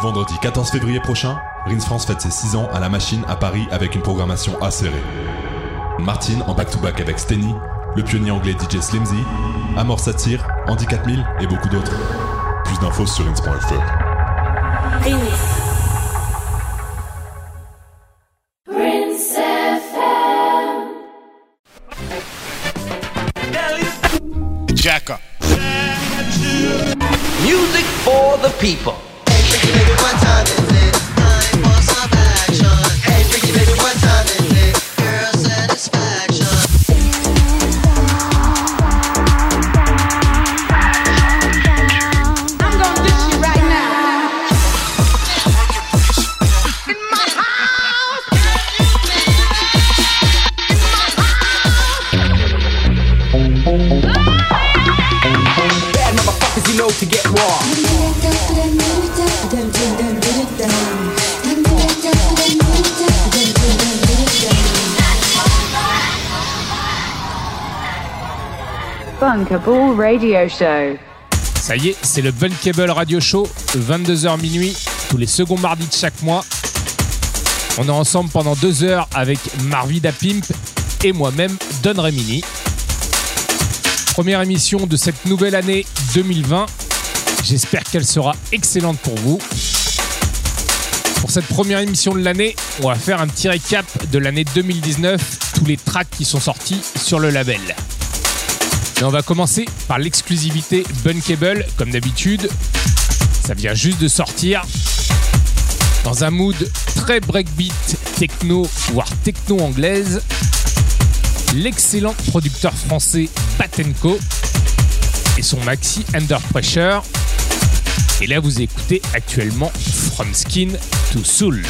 Vendredi 14 février prochain, Rins France fête ses 6 ans à la machine à Paris avec une programmation acérée. Martine en back-to-back avec Steny, le pionnier anglais DJ Slimzy, Amor Satire, Andy 4000 et beaucoup d'autres. Plus d'infos sur rins.fr. Ça y est, c'est le Bunkable Radio Show, 22h minuit, tous les seconds mardis de chaque mois. On est ensemble pendant deux heures avec Marvida Pimp et moi-même, Don Remini. Première émission de cette nouvelle année 2020. J'espère qu'elle sera excellente pour vous. Pour cette première émission de l'année, on va faire un petit récap de l'année 2019, tous les tracks qui sont sortis sur le label. On va commencer par l'exclusivité Bunkable, comme d'habitude. Ça vient juste de sortir. Dans un mood très breakbeat, techno, voire techno anglaise. L'excellent producteur français Batenko et son maxi Under Pressure. Et là, vous écoutez actuellement From Skin to Soul.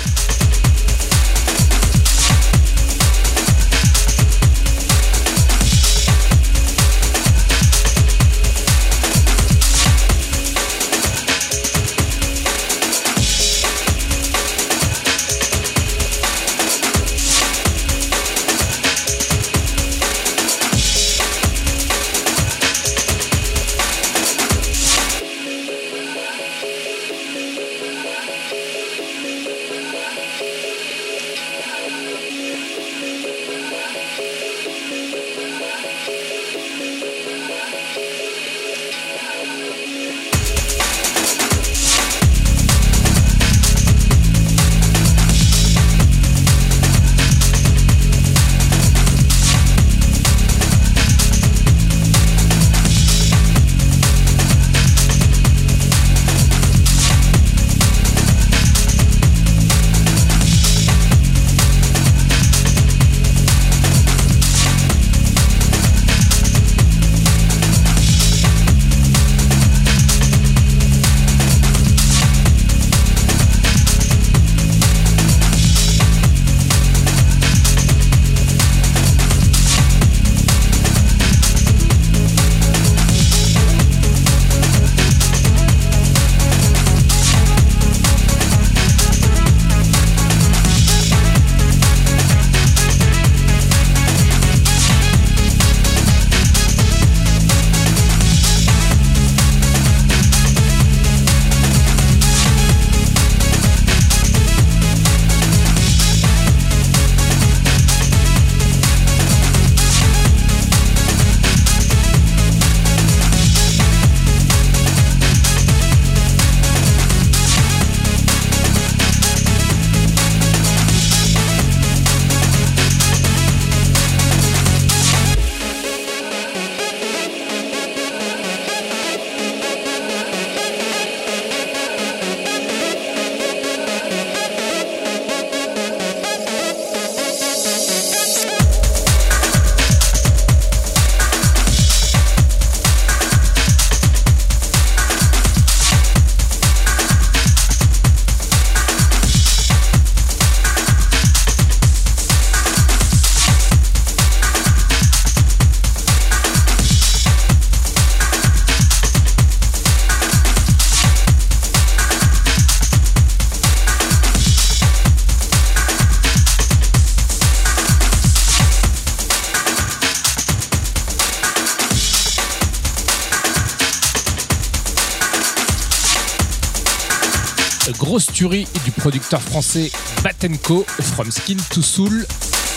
Du producteur français Batenko, From Skin to Soul,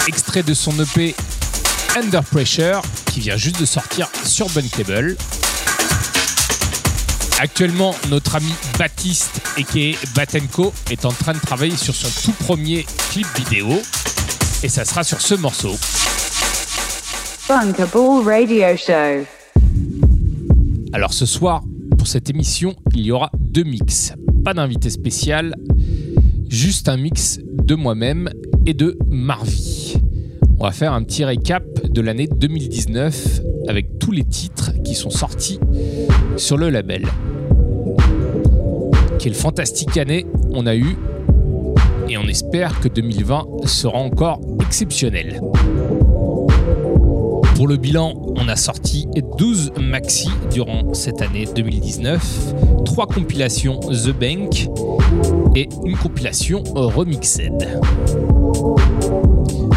extrait de son EP Under Pressure, qui vient juste de sortir sur Bunkable. Actuellement, notre ami Baptiste, et Batenko, est en train de travailler sur son tout premier clip vidéo. Et ça sera sur ce morceau. Bunkable Radio Show. Alors ce soir, pour cette émission, il y aura deux mix. Pas d'invité spécial, juste un mix de moi-même et de Marvi. On va faire un petit récap de l'année 2019 avec tous les titres qui sont sortis sur le label. Quelle fantastique année on a eu et on espère que 2020 sera encore exceptionnel. Pour le bilan, on a sorti 12 maxi durant cette année 2019, 3 compilations The Bank et une compilation Remixed.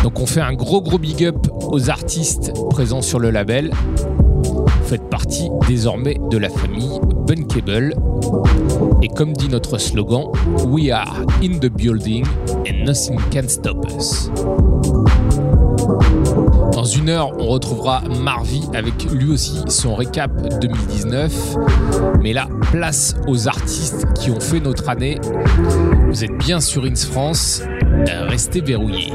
Donc on fait un gros gros big up aux artistes présents sur le label. Vous faites partie désormais de la famille Bunkable. Et comme dit notre slogan, We are in the building and nothing can stop us. Dans une heure, on retrouvera Marvi avec lui aussi son récap 2019. Mais là, place aux artistes qui ont fait notre année. Vous êtes bien sur Ins France. Restez verrouillés.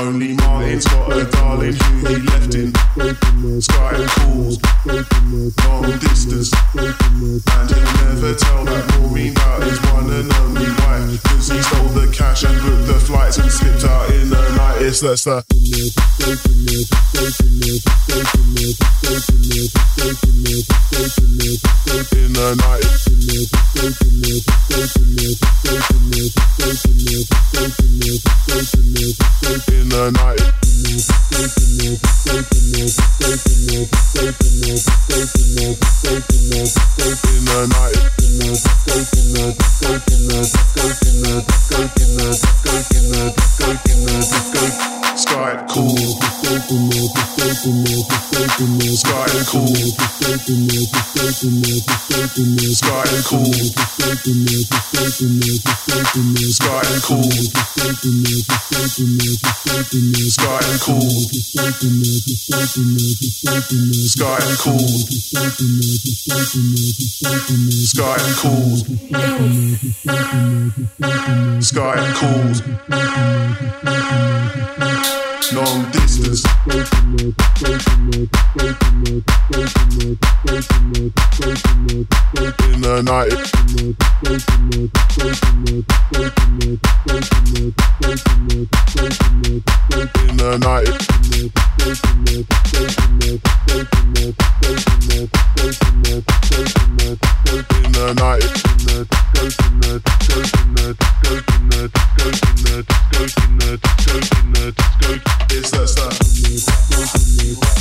Only Marlin's got a darling who he left in. Sky calls, long distance, and he'll never tell that That's that's that. In the night. In the night. In the night. Coconut, coconut, coconut, coconut, coconut, coconut. faithfulness, got it cool. Faithfulness, faithfulness, long distance. In the night. In the night. In the night. Is that stuff?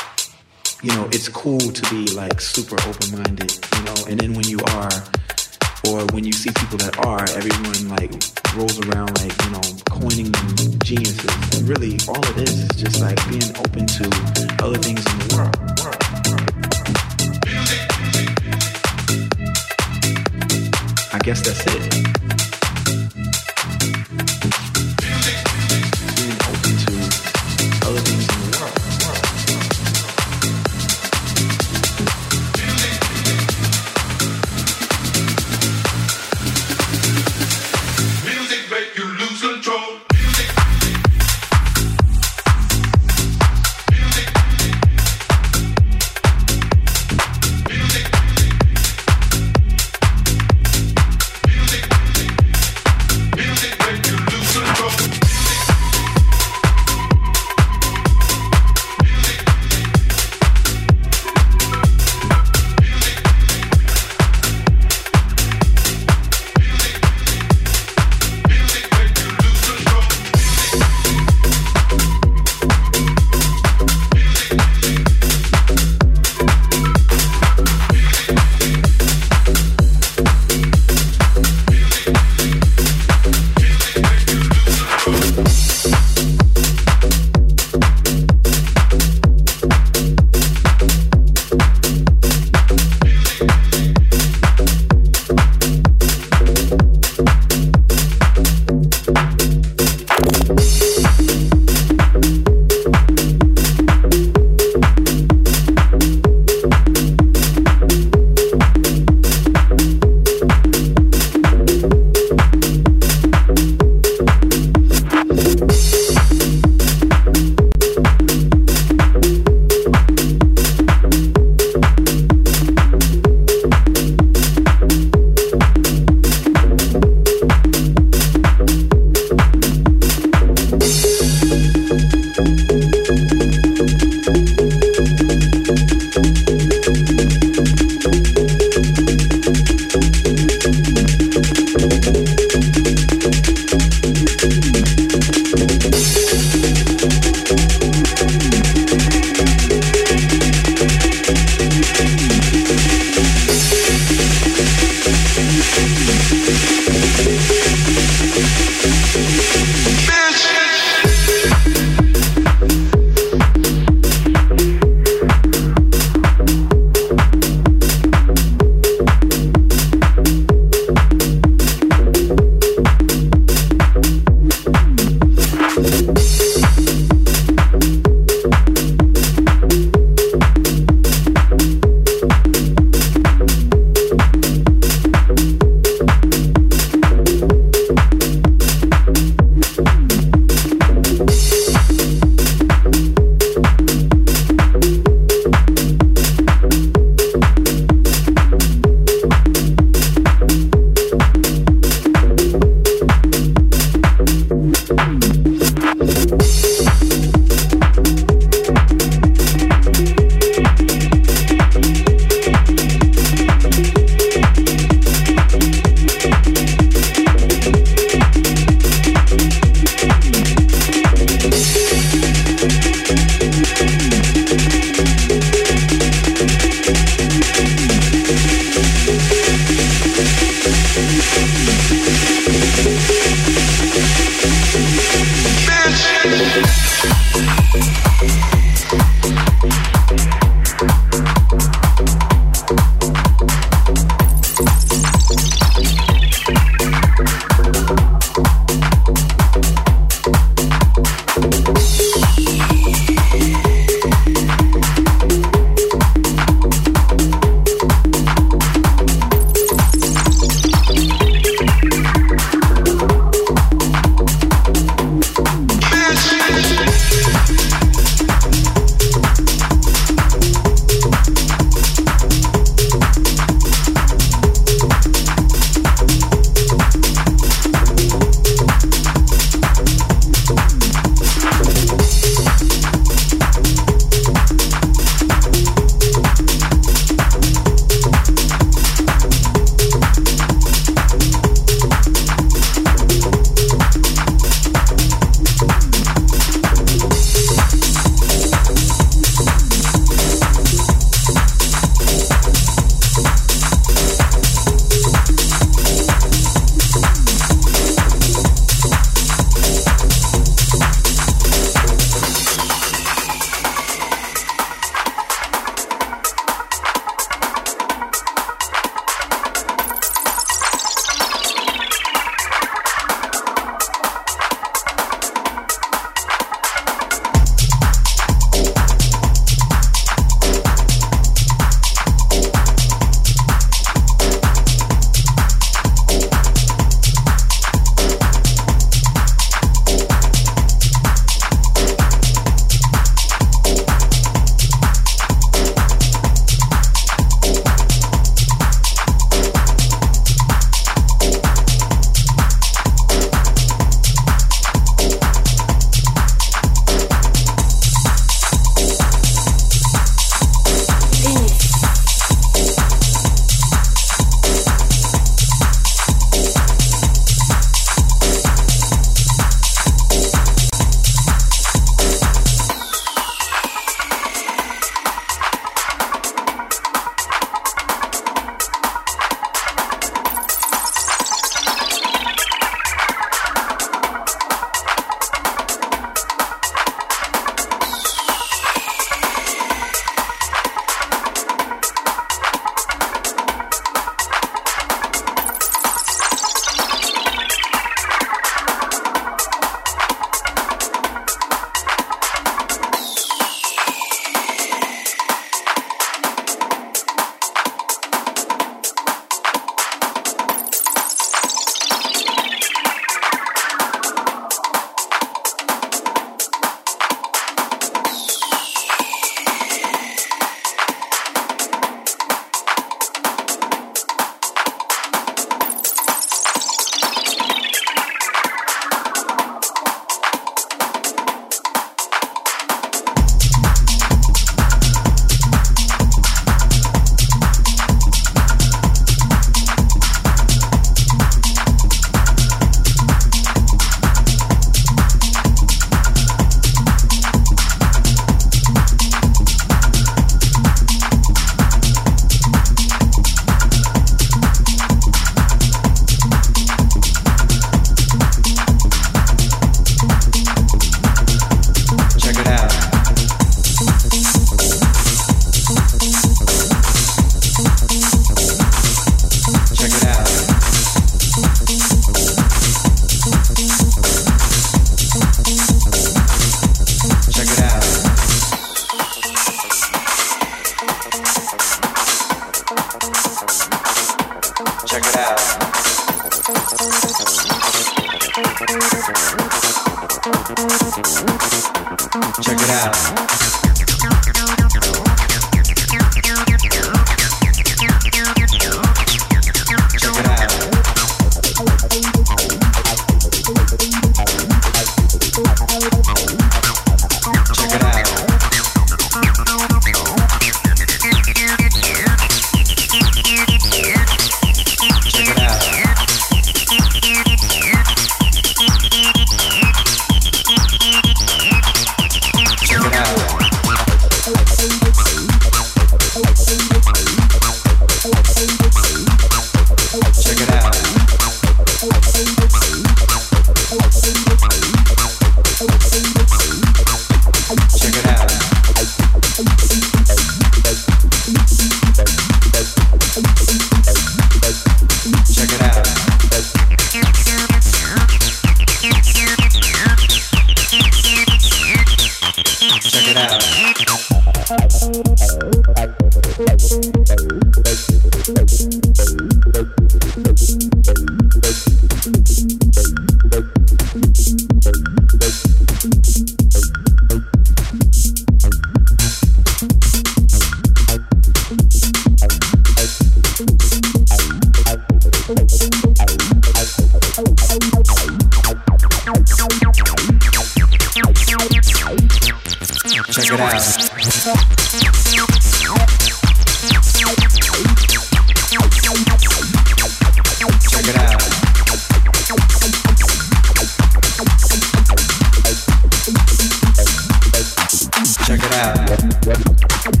Ready.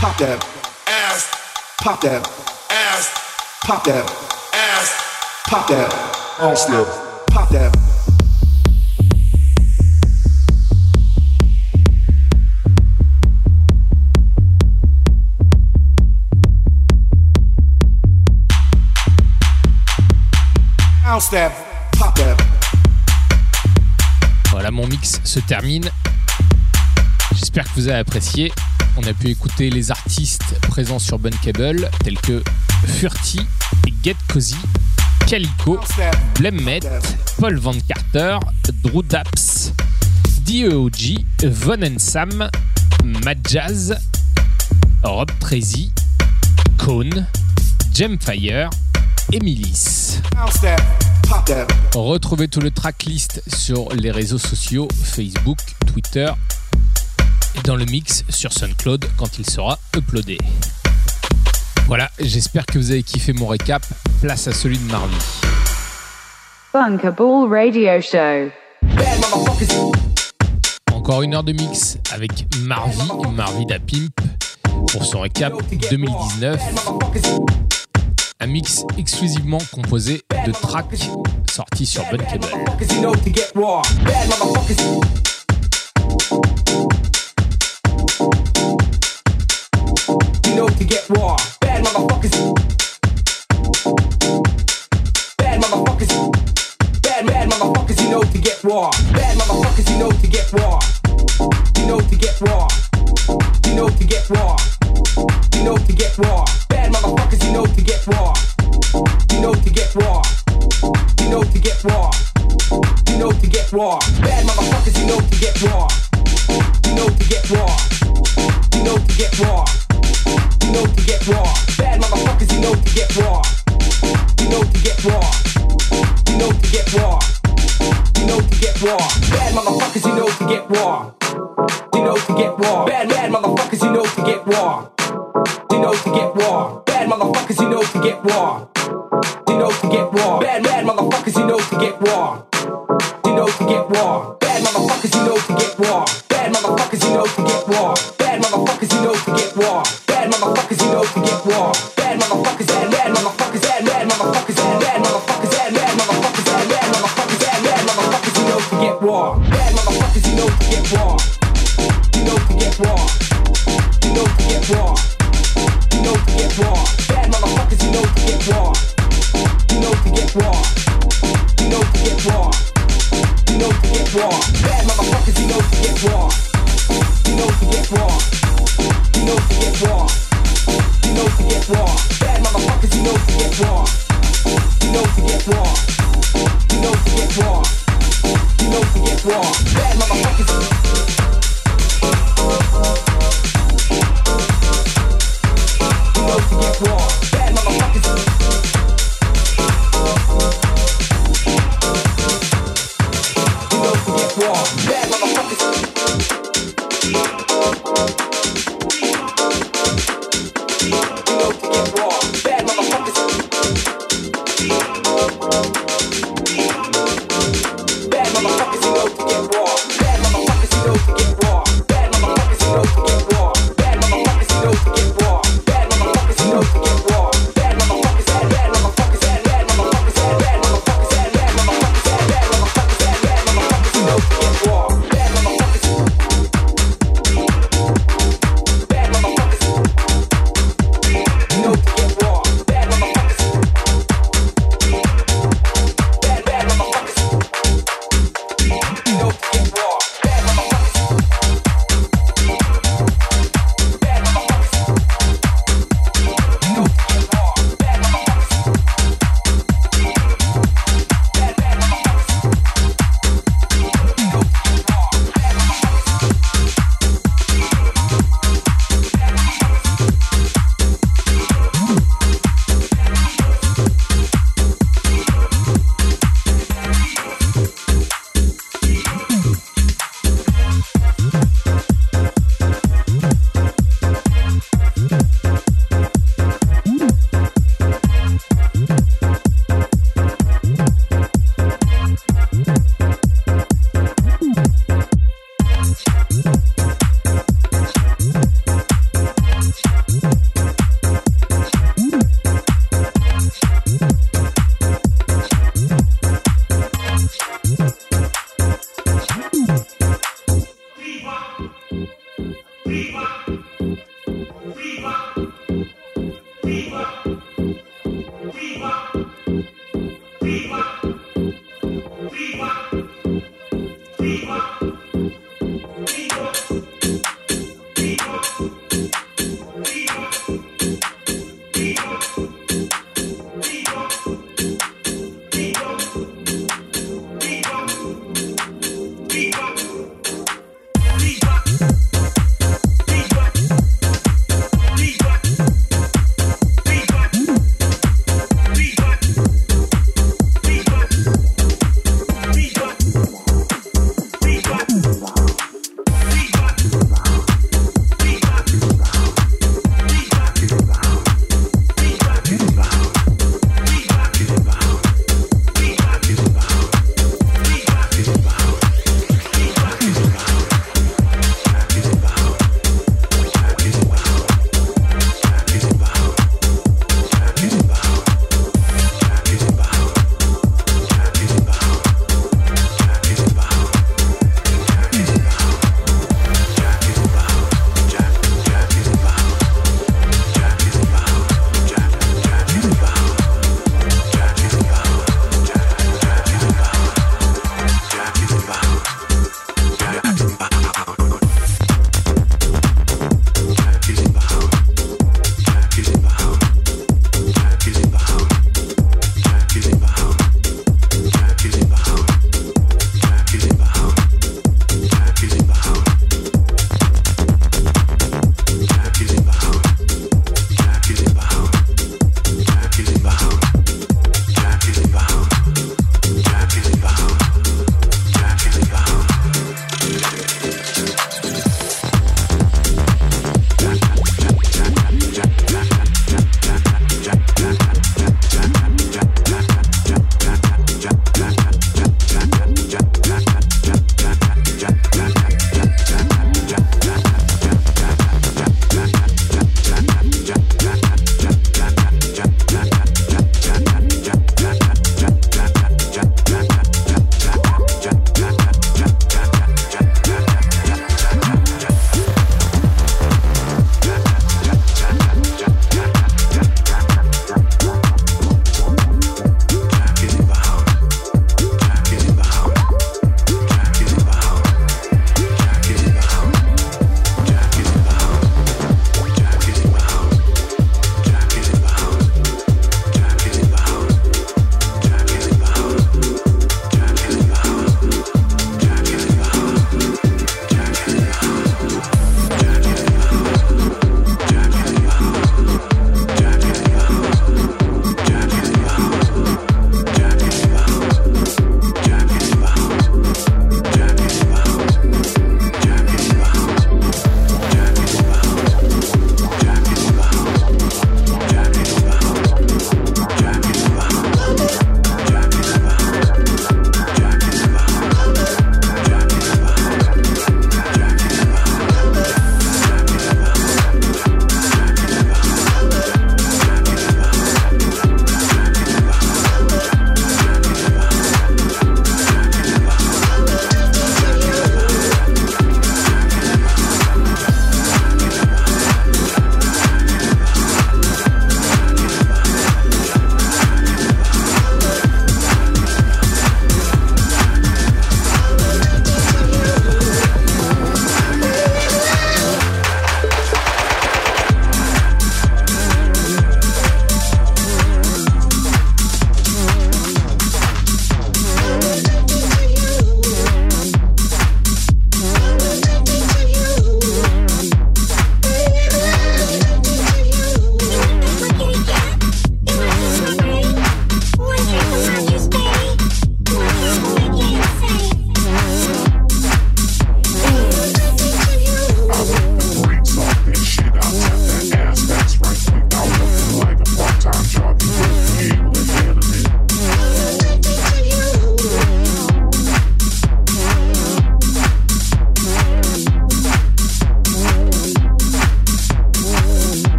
pop that ass, pop that ass, pop that ass, pop Voilà, mon mix se termine. J'espère que vous avez apprécié on a pu écouter les artistes présents sur Bunkable, tels que Furti et Get Cozy, Calico, Blemmet, Paul Van Carter, Drew Daps, DEOG, Von Sam, Mad Jazz, Rob Trezi, Cone, Gemfire et Milice. Retrouvez tout le tracklist sur les réseaux sociaux Facebook, Twitter dans le mix sur SoundCloud quand il sera uploadé. Voilà, j'espère que vous avez kiffé mon récap. Place à celui de Marvie. Encore une heure de mix avec Marvie, Marvie da Pimp, pour son récap 2019. Un mix exclusivement composé de tracks sortis sur Cable. walk. you want.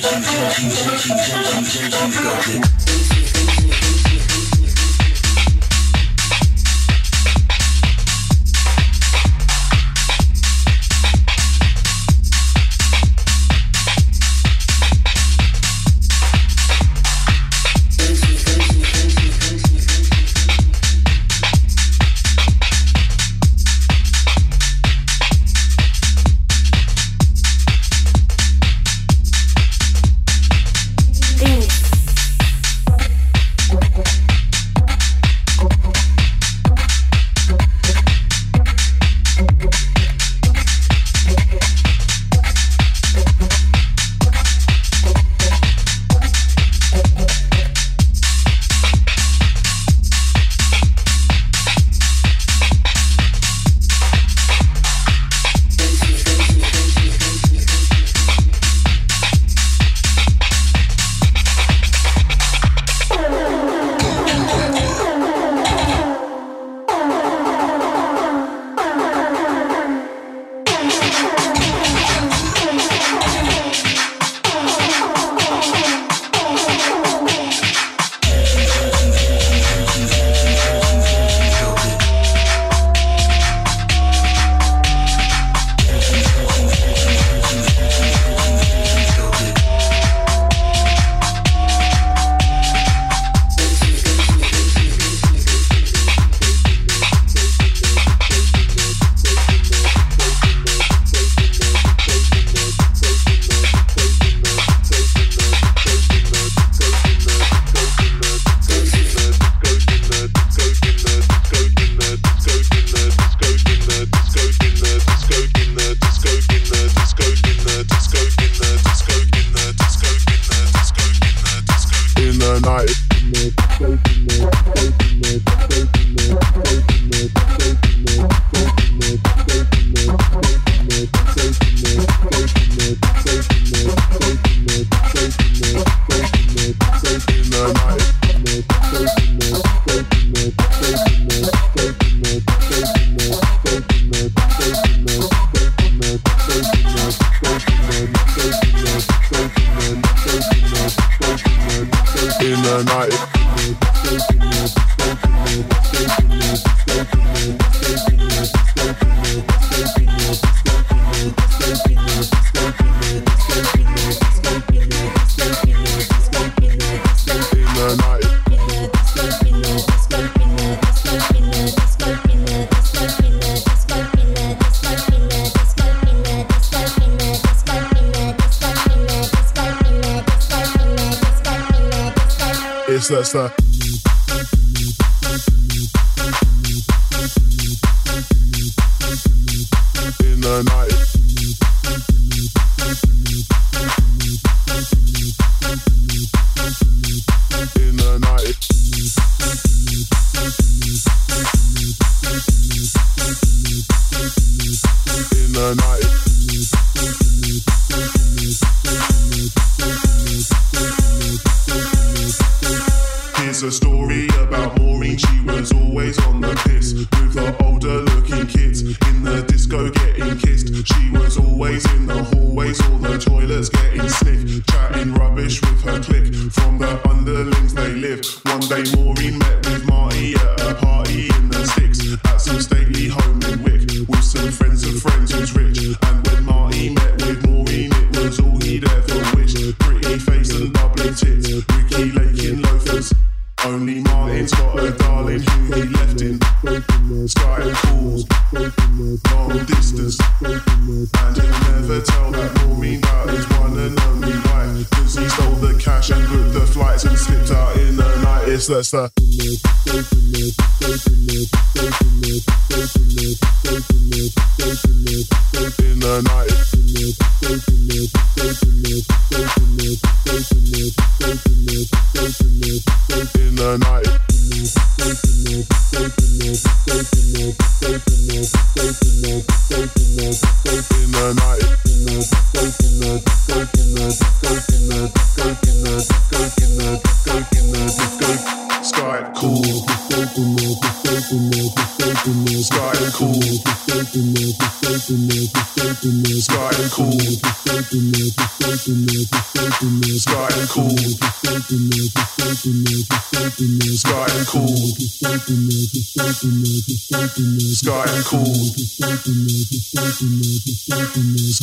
In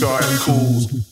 starting calls.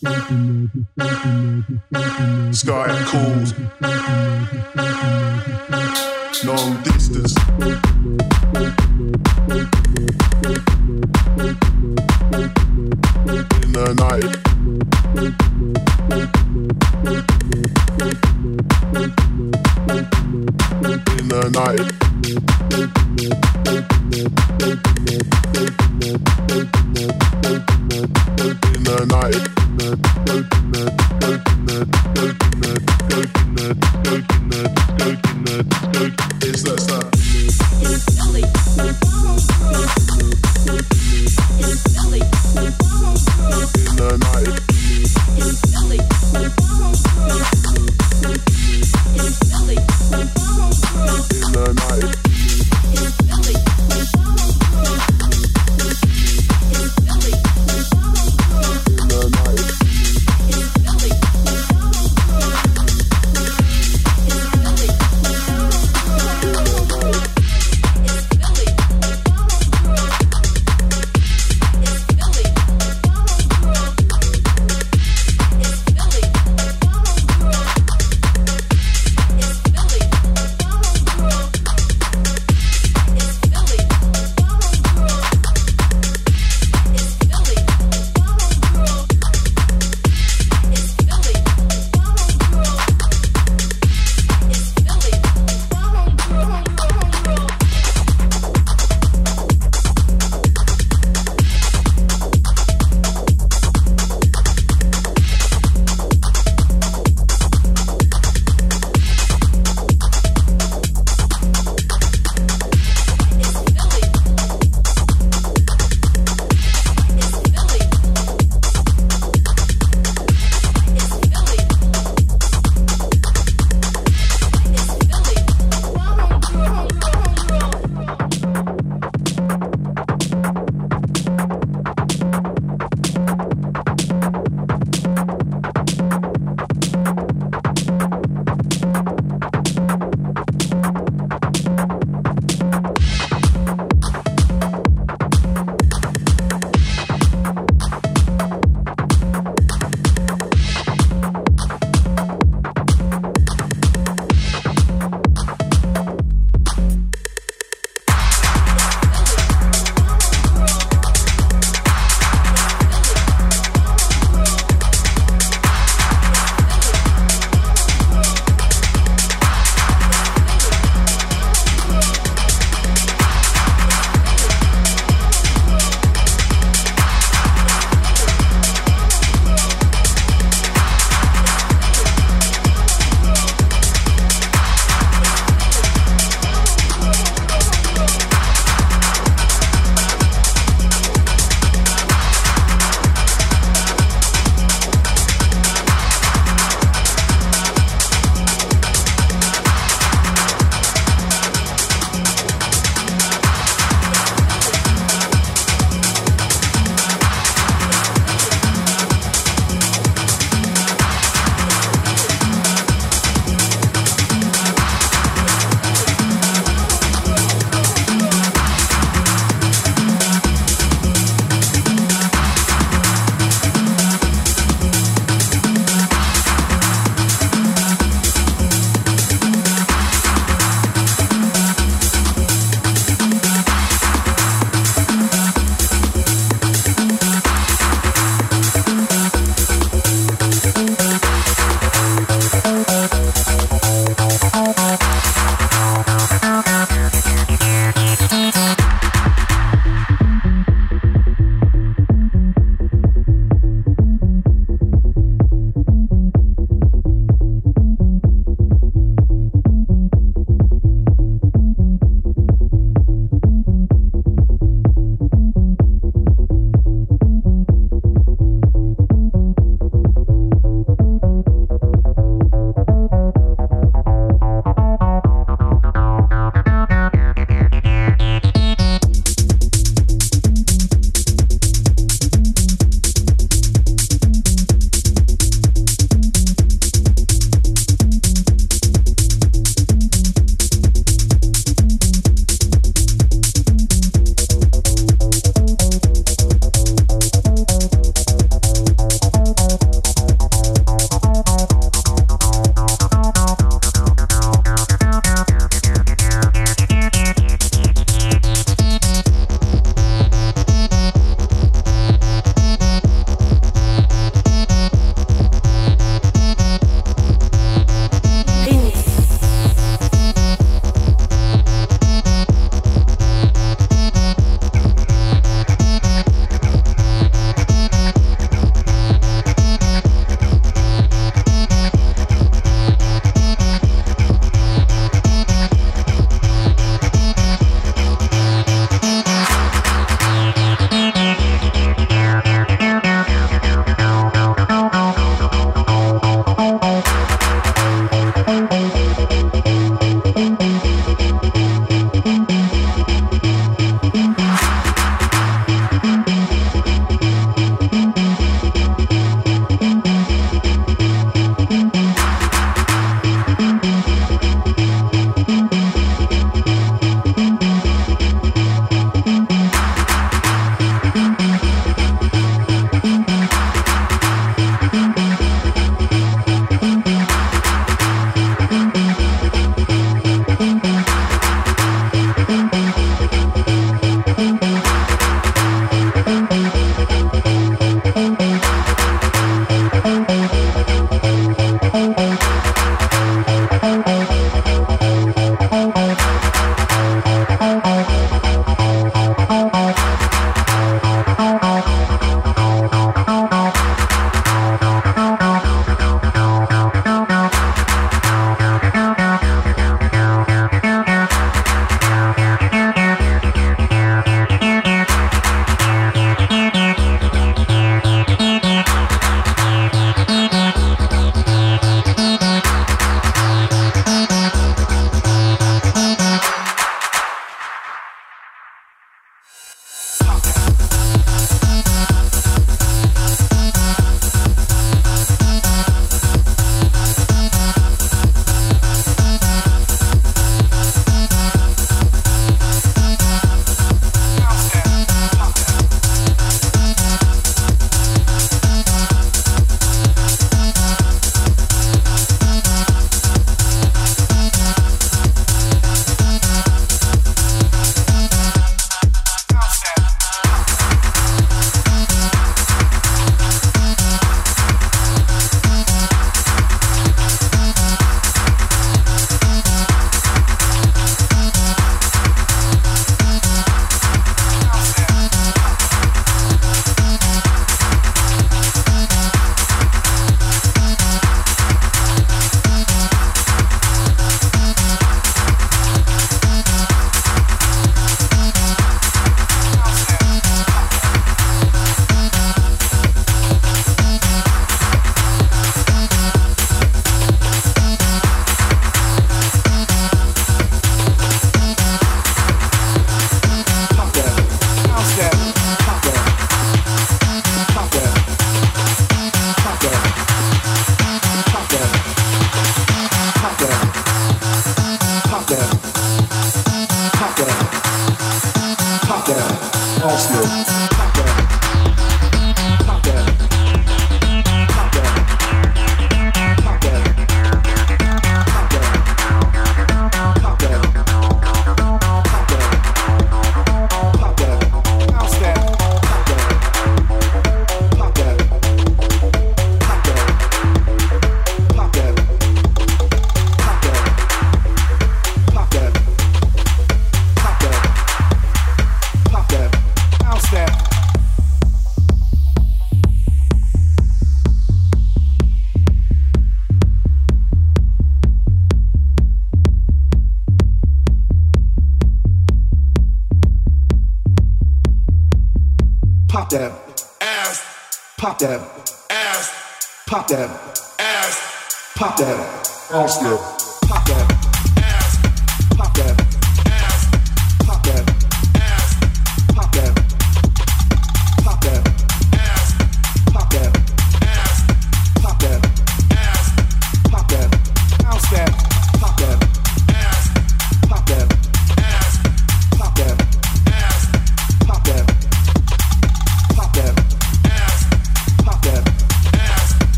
Austin.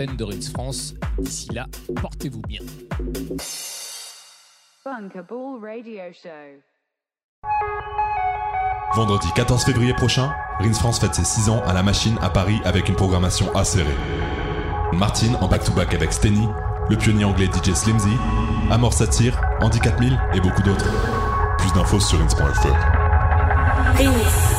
L'antenne de Rins France. D'ici là, portez-vous bien. Bunkable Radio Show. Vendredi 14 février prochain, Rins France fête ses 6 ans à la machine à Paris avec une programmation acérée. Martine en back-to-back avec Steny, le pionnier anglais DJ Slimzy, Amor Satire, Andy 4000 et beaucoup d'autres. Plus d'infos sur rins.fr. Rins.